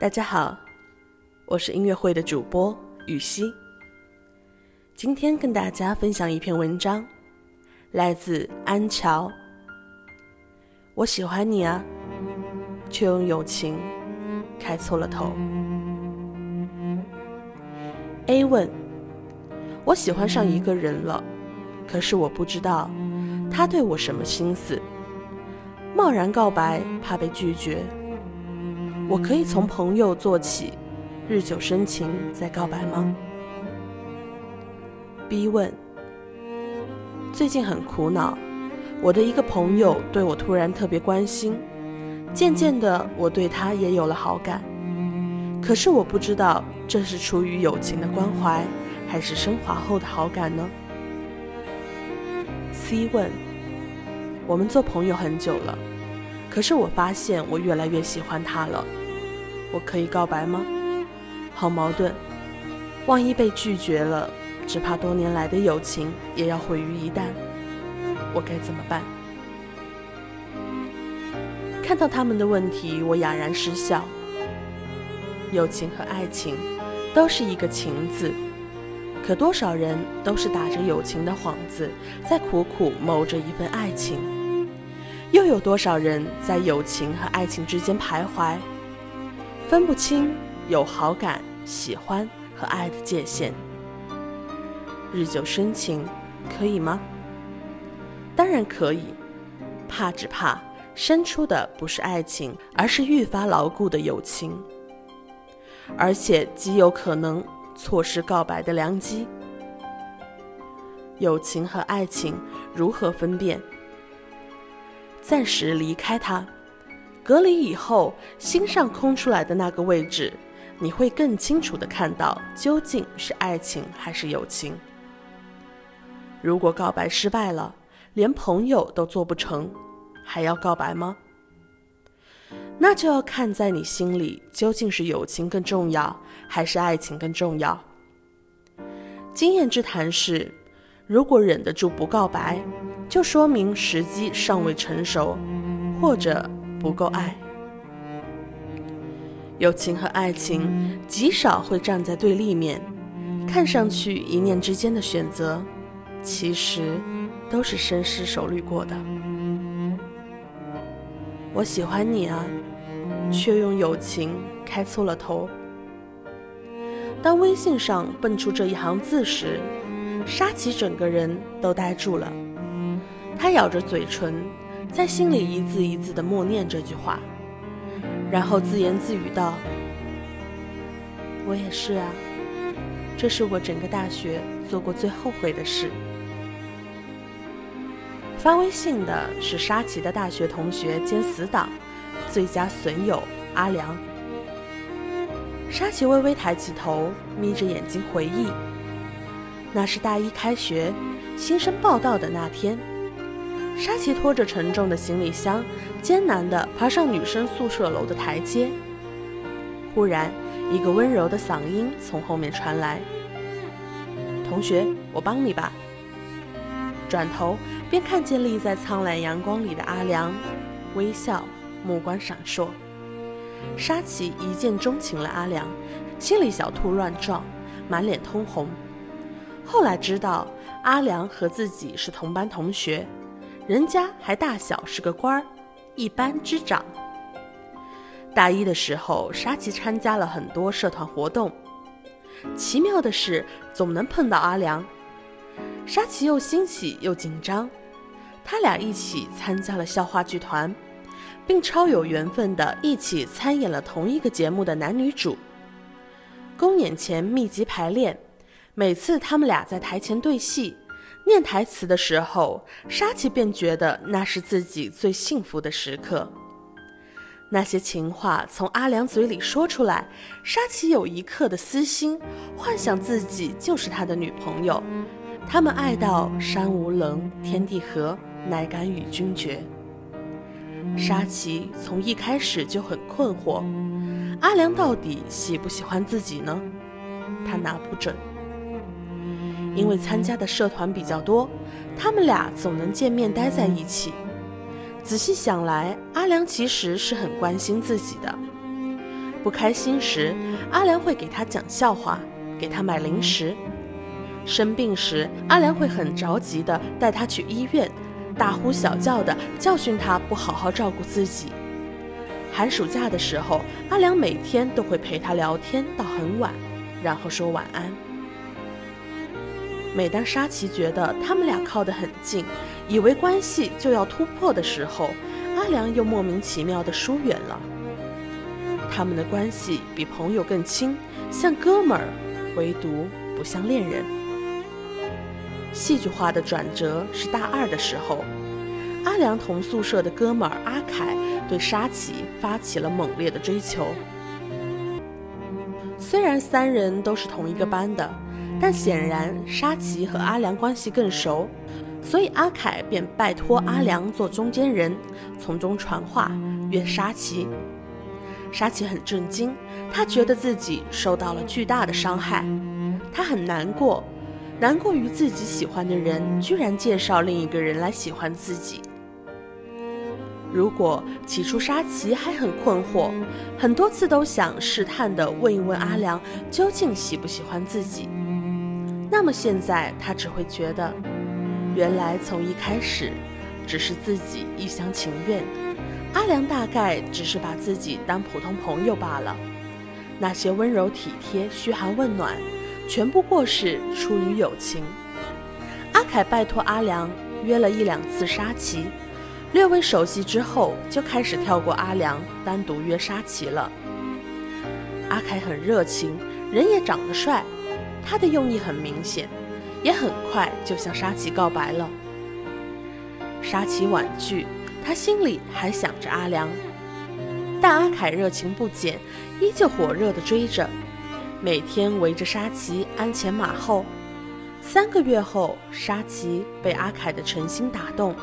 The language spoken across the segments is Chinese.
大家好，我是音乐会的主播雨熙。今天跟大家分享一篇文章，来自安乔。我喜欢你啊，却用友情开错了头。A 问：我喜欢上一个人了，可是我不知道他对我什么心思。贸然告白，怕被拒绝。我可以从朋友做起，日久生情再告白吗？B 问：最近很苦恼，我的一个朋友对我突然特别关心，渐渐的我对他也有了好感，可是我不知道这是出于友情的关怀，还是升华后的好感呢？C 问：我们做朋友很久了。可是我发现我越来越喜欢他了，我可以告白吗？好矛盾，万一被拒绝了，只怕多年来的友情也要毁于一旦，我该怎么办？看到他们的问题，我哑然失笑。友情和爱情都是一个“情”字，可多少人都是打着友情的幌子，在苦苦谋着一份爱情。又有多少人在友情和爱情之间徘徊，分不清有好感、喜欢和爱的界限？日久生情，可以吗？当然可以，怕只怕生出的不是爱情，而是愈发牢固的友情，而且极有可能错失告白的良机。友情和爱情如何分辨？暂时离开他，隔离以后，心上空出来的那个位置，你会更清楚的看到究竟是爱情还是友情。如果告白失败了，连朋友都做不成，还要告白吗？那就要看在你心里究竟是友情更重要，还是爱情更重要。经验之谈是，如果忍得住不告白。就说明时机尚未成熟，或者不够爱。友情和爱情极少会站在对立面，看上去一念之间的选择，其实都是深思熟虑过的。我喜欢你啊，却用友情开错了头。当微信上蹦出这一行字时，沙琪整个人都呆住了。他咬着嘴唇，在心里一字一字的默念这句话，然后自言自语道：“我也是啊，这是我整个大学做过最后悔的事。”发微信的是沙琪的大学同学兼死党、最佳损友阿良。沙琪微微抬起头，眯着眼睛回忆：“那是大一开学，新生报道的那天。”沙琪拖着沉重的行李箱，艰难地爬上女生宿舍楼的台阶。忽然，一个温柔的嗓音从后面传来：“同学，我帮你吧。”转头便看见立在苍蓝阳光里的阿良，微笑，目光闪烁。沙琪一见钟情了阿良，心里小兔乱撞，满脸通红。后来知道，阿良和自己是同班同学。人家还大小是个官儿，一班之长。大一的时候，沙琪参加了很多社团活动。奇妙的是，总能碰到阿良。沙琪又欣喜又紧张。他俩一起参加了校话剧团，并超有缘分的一起参演了同一个节目的男女主。公演前密集排练，每次他们俩在台前对戏。念台词的时候，沙琪便觉得那是自己最幸福的时刻。那些情话从阿良嘴里说出来，沙琪有一刻的私心，幻想自己就是他的女朋友。他们爱到山无棱，天地合，乃敢与君绝。沙琪从一开始就很困惑，阿良到底喜不喜欢自己呢？他拿不准。因为参加的社团比较多，他们俩总能见面待在一起。仔细想来，阿良其实是很关心自己的。不开心时，阿良会给他讲笑话，给他买零食；生病时，阿良会很着急地带他去医院，大呼小叫地教训他不好好照顾自己。寒暑假的时候，阿良每天都会陪他聊天到很晚，然后说晚安。每当沙琪觉得他们俩靠得很近，以为关系就要突破的时候，阿良又莫名其妙地疏远了。他们的关系比朋友更亲，像哥们儿，唯独不像恋人。戏剧化的转折是大二的时候，阿良同宿舍的哥们儿阿凯对沙琪发起了猛烈的追求。虽然三人都是同一个班的，但显然沙琪和阿良关系更熟，所以阿凯便拜托阿良做中间人，从中传话约沙琪。沙琪很震惊，他觉得自己受到了巨大的伤害，他很难过，难过于自己喜欢的人居然介绍另一个人来喜欢自己。如果起初沙琪还很困惑，很多次都想试探地问一问阿良究竟喜不喜欢自己，那么现在他只会觉得，原来从一开始，只是自己一厢情愿。阿良大概只是把自己当普通朋友罢了，那些温柔体贴、嘘寒问暖，全不过是出于友情。阿凯拜托阿良约了一两次沙琪，略微熟悉之后，就开始跳过阿良，单独约沙琪了。阿凯很热情，人也长得帅，他的用意很明显，也很快就向沙琪告白了。沙琪婉拒。他心里还想着阿良，但阿凯热情不减，依旧火热地追着，每天围着沙琪鞍前马后。三个月后，沙琪被阿凯的诚心打动，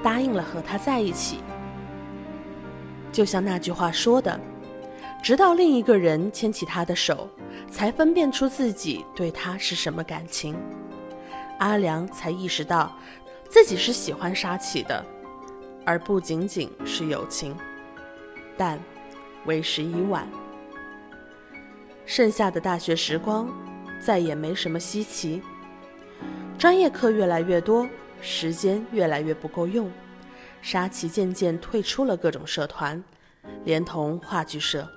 答应了和他在一起。就像那句话说的：“直到另一个人牵起他的手，才分辨出自己对他是什么感情。”阿良才意识到，自己是喜欢沙琪的。而不仅仅是友情，但为时已晚。剩下的大学时光，再也没什么稀奇。专业课越来越多，时间越来越不够用，沙琪渐渐退出了各种社团，连同话剧社。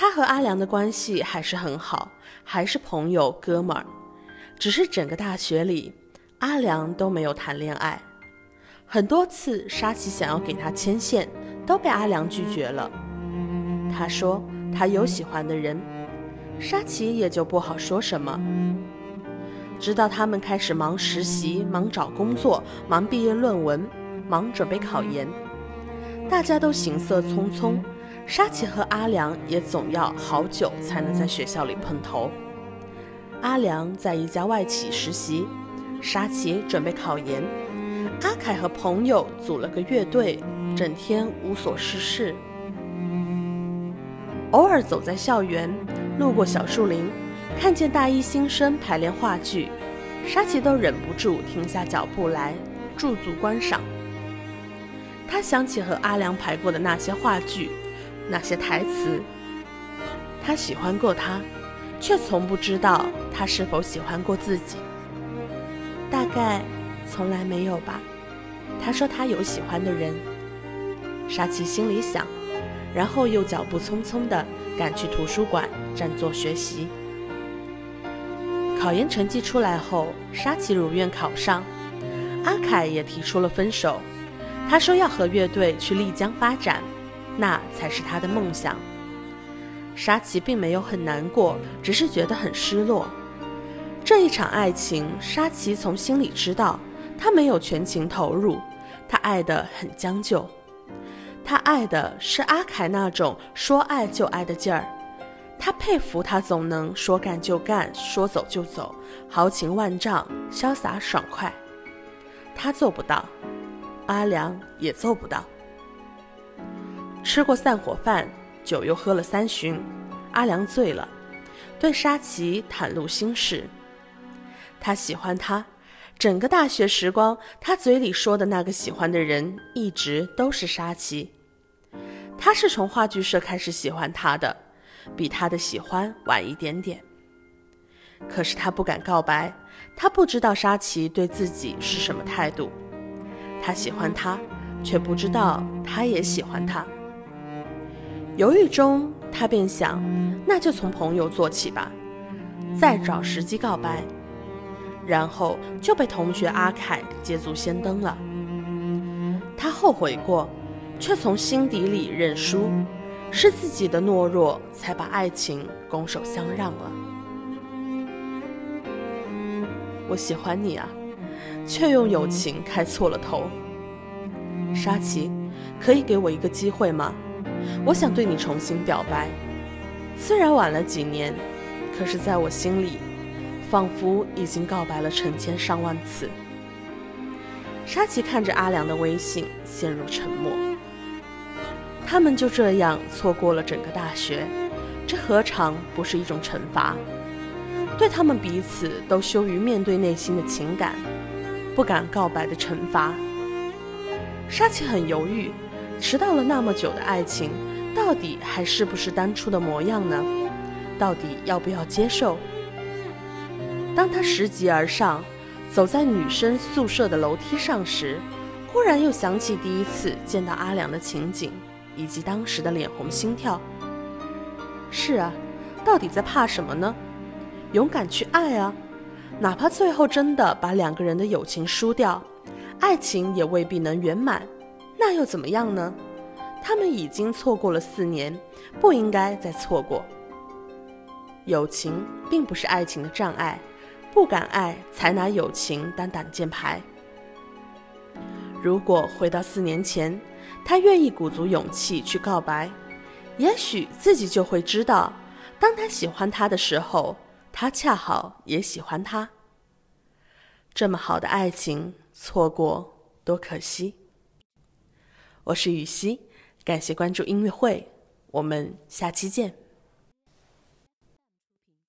他和阿良的关系还是很好，还是朋友哥们儿，只是整个大学里，阿良都没有谈恋爱。很多次，沙琪想要给他牵线，都被阿良拒绝了。他说他有喜欢的人，沙琪也就不好说什么。直到他们开始忙实习、忙找工作、忙毕业论文、忙准备考研，大家都行色匆匆，沙琪和阿良也总要好久才能在学校里碰头。阿良在一家外企实习，沙琪准备考研。阿凯和朋友组了个乐队，整天无所事事。偶尔走在校园，路过小树林，看见大一新生排练话剧，沙琪都忍不住停下脚步来驻足观赏。他想起和阿良排过的那些话剧，那些台词。他喜欢过她，却从不知道她是否喜欢过自己。大概从来没有吧。他说他有喜欢的人，沙琪心里想，然后又脚步匆匆地赶去图书馆占座学习。考研成绩出来后，沙琪如愿考上，阿凯也提出了分手。他说要和乐队去丽江发展，那才是他的梦想。沙琪并没有很难过，只是觉得很失落。这一场爱情，沙琪从心里知道，他没有全情投入。他爱得很将就，他爱的是阿凯那种说爱就爱的劲儿，他佩服他总能说干就干，说走就走，豪情万丈，潇洒爽快。他做不到，阿良也做不到。吃过散伙饭，酒又喝了三巡，阿良醉了，对沙琪袒露心事，他喜欢他。整个大学时光，他嘴里说的那个喜欢的人，一直都是沙琪。他是从话剧社开始喜欢他的，比他的喜欢晚一点点。可是他不敢告白，他不知道沙琪对自己是什么态度。他喜欢他，却不知道他也喜欢他。犹豫中，他便想，那就从朋友做起吧，再找时机告白。然后就被同学阿凯捷足先登了。他后悔过。却从心底里认输，是自己的懦弱才把爱情拱手相让了。我喜欢你啊，却用友情开错了头。沙琪，可以给我一个机会吗？我想对你重新表白，虽然晚了几年，可是在我心里，仿佛已经告白了成千上万次。沙琪看着阿良的微信，陷入沉默。他们就这样错过了整个大学，这何尝不是一种惩罚？对他们彼此都羞于面对内心的情感，不敢告白的惩罚。沙琪很犹豫，迟到了那么久的爱情，到底还是不是当初的模样呢？到底要不要接受？当他拾级而上，走在女生宿舍的楼梯上时，忽然又想起第一次见到阿良的情景。以及当时的脸红心跳。是啊，到底在怕什么呢？勇敢去爱啊！哪怕最后真的把两个人的友情输掉，爱情也未必能圆满，那又怎么样呢？他们已经错过了四年，不应该再错过。友情并不是爱情的障碍，不敢爱才拿友情当挡箭牌。如果回到四年前。他愿意鼓足勇气去告白，也许自己就会知道，当他喜欢他的时候，他恰好也喜欢他。这么好的爱情，错过多可惜。我是雨熙，感谢关注音乐会，我们下期见。